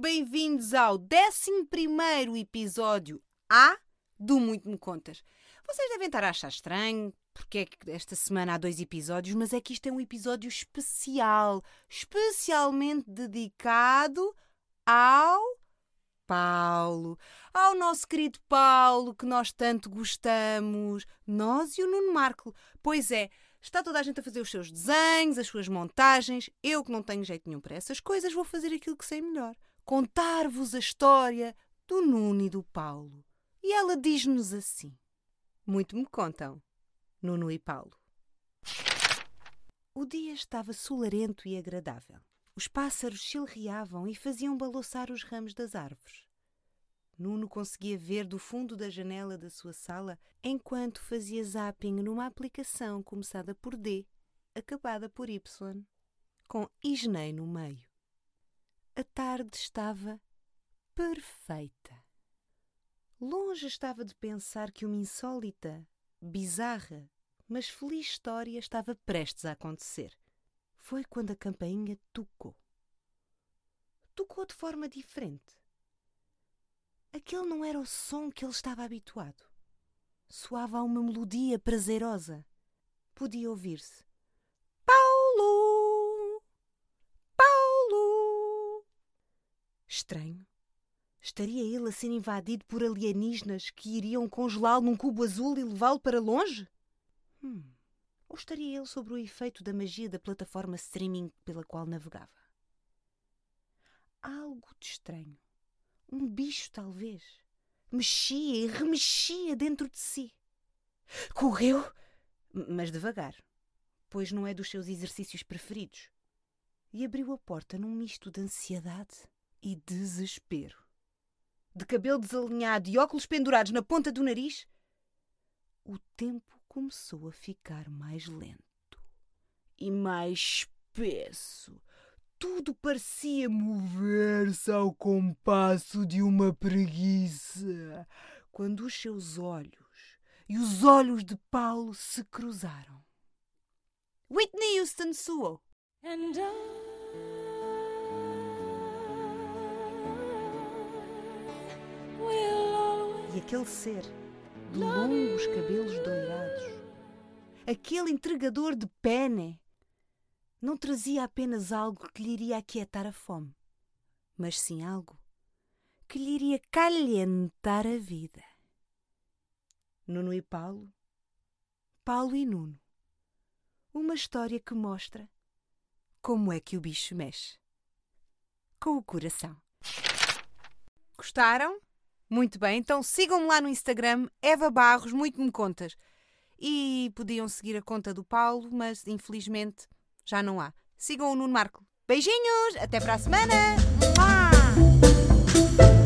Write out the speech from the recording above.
bem-vindos ao 11 episódio A do Muito Me Contas. Vocês devem estar a achar estranho, porque é que esta semana há dois episódios, mas é que isto é um episódio especial, especialmente dedicado ao Paulo, ao nosso querido Paulo, que nós tanto gostamos, nós e o Nuno Marco. Pois é, está toda a gente a fazer os seus desenhos, as suas montagens. Eu, que não tenho jeito nenhum para essas coisas, vou fazer aquilo que sei melhor: contar-vos a história do Nuno e do Paulo. E ela diz-nos assim: Muito me contam, Nuno e Paulo. O dia estava solarento e agradável. Os pássaros chilreavam e faziam balouçar os ramos das árvores. Nuno conseguia ver do fundo da janela da sua sala enquanto fazia zapping numa aplicação começada por D, acabada por Y, com Isnei no meio. A tarde estava perfeita. Longe estava de pensar que uma insólita, bizarra, mas feliz história estava prestes a acontecer foi quando a campainha tocou. Tocou de forma diferente. Aquele não era o som que ele estava habituado. Soava a uma melodia prazerosa. Podia ouvir-se: Estranho. Estaria ele a ser invadido por alienígenas que iriam congelá-lo num cubo azul e levá-lo para longe? Hum. Ou estaria ele sob o efeito da magia da plataforma streaming pela qual navegava? Algo de estranho. Um bicho, talvez. Mexia e remexia dentro de si. Correu, mas devagar, pois não é dos seus exercícios preferidos. E abriu a porta num misto de ansiedade e desespero. De cabelo desalinhado e óculos pendurados na ponta do nariz, o tempo começou a ficar mais lento e mais espesso. Tudo parecia mover-se ao compasso de uma preguiça, quando os seus olhos e os olhos de Paulo se cruzaram. Whitney Houston soou. E aquele ser de longos cabelos doirados. Aquele entregador de pene não trazia apenas algo que lhe iria aquietar a fome, mas sim algo que lhe iria calentar a vida. Nuno e Paulo, Paulo e Nuno. Uma história que mostra como é que o bicho mexe. Com o coração. Gostaram? Muito bem, então sigam-me lá no Instagram, Eva Barros, muito me contas. E podiam seguir a conta do Paulo, mas infelizmente já não há. Sigam o Nuno Marco. Beijinhos, até para a semana! Mua!